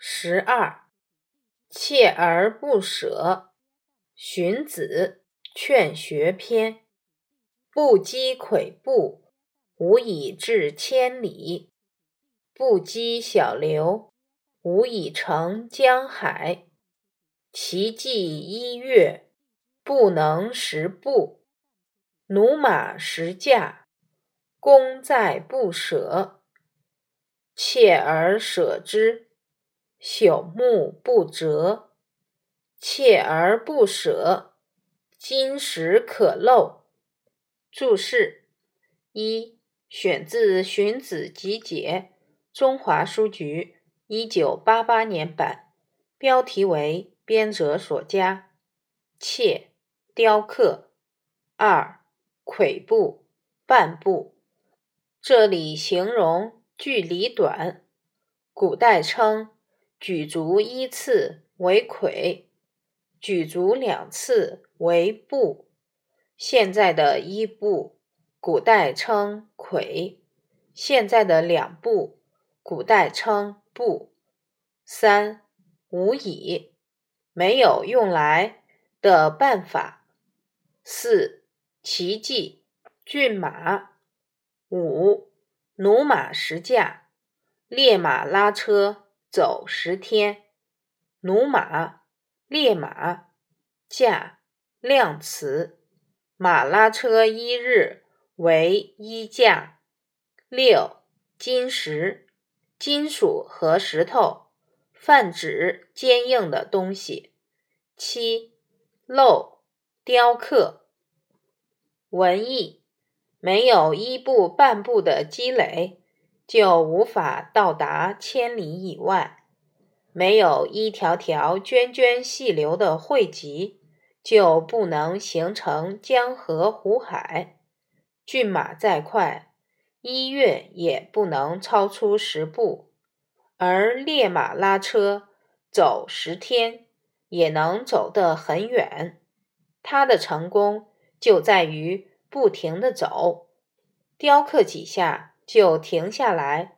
十二，锲而不舍。荀子《劝学篇》：不积跬步，无以至千里；不积小流，无以成江海。骐骥一跃，不能十步；驽马十驾，功在不舍。锲而舍之。朽木不折，锲而不舍，金石可镂。注释一：选自《荀子集解》，中华书局一九八八年版，标题为编者所加。锲，雕刻。二，跬步，半步。这里形容距离短。古代称。举足一次为跬，举足两次为步。现在的一步，古代称跬；现在的两步，古代称步。三无以，没有用来的办法。四奇迹，骏马。五驽马十驾，烈马拉车。走十天，驽马、烈马、驾量词，马拉车一日为一驾。六金石，金属和石头，泛指坚硬的东西。七镂，雕刻。文艺，没有一步半步的积累。就无法到达千里以外，没有一条条涓涓细流的汇集，就不能形成江河湖海。骏马再快，一跃也不能超出十步，而烈马拉车走十天也能走得很远。它的成功就在于不停地走，雕刻几下。就停下来，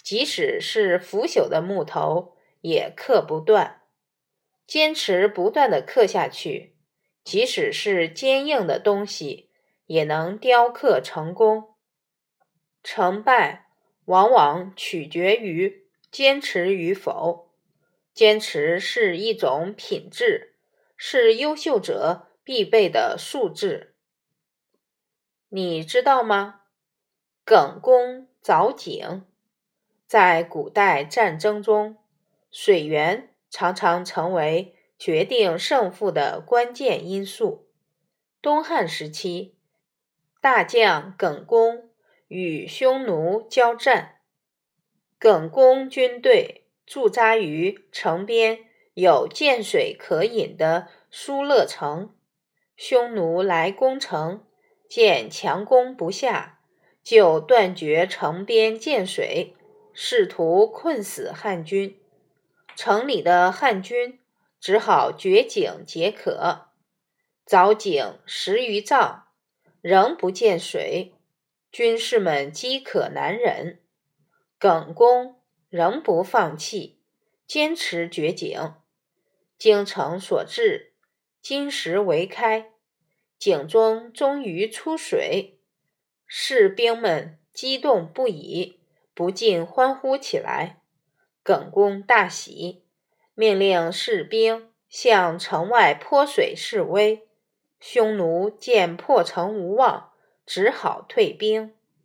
即使是腐朽的木头也刻不断，坚持不断的刻下去，即使是坚硬的东西也能雕刻成功。成败往往取决于坚持与否，坚持是一种品质，是优秀者必备的素质。你知道吗？耿恭凿井，在古代战争中，水源常常成为决定胜负的关键因素。东汉时期，大将耿恭与匈奴交战，耿恭军队驻扎于城边有涧水可饮的疏勒城，匈奴来攻城，见强攻不下。就断绝城边涧水，试图困死汉军。城里的汉军只好掘井解渴。凿井十余丈，仍不见水，军士们饥渴难忍。耿恭仍不放弃，坚持掘井。精诚所至，金石为开，井中终于出水。士兵们激动不已，不禁欢呼起来。耿恭大喜，命令士兵向城外泼水示威。匈奴见破城无望，只好退兵。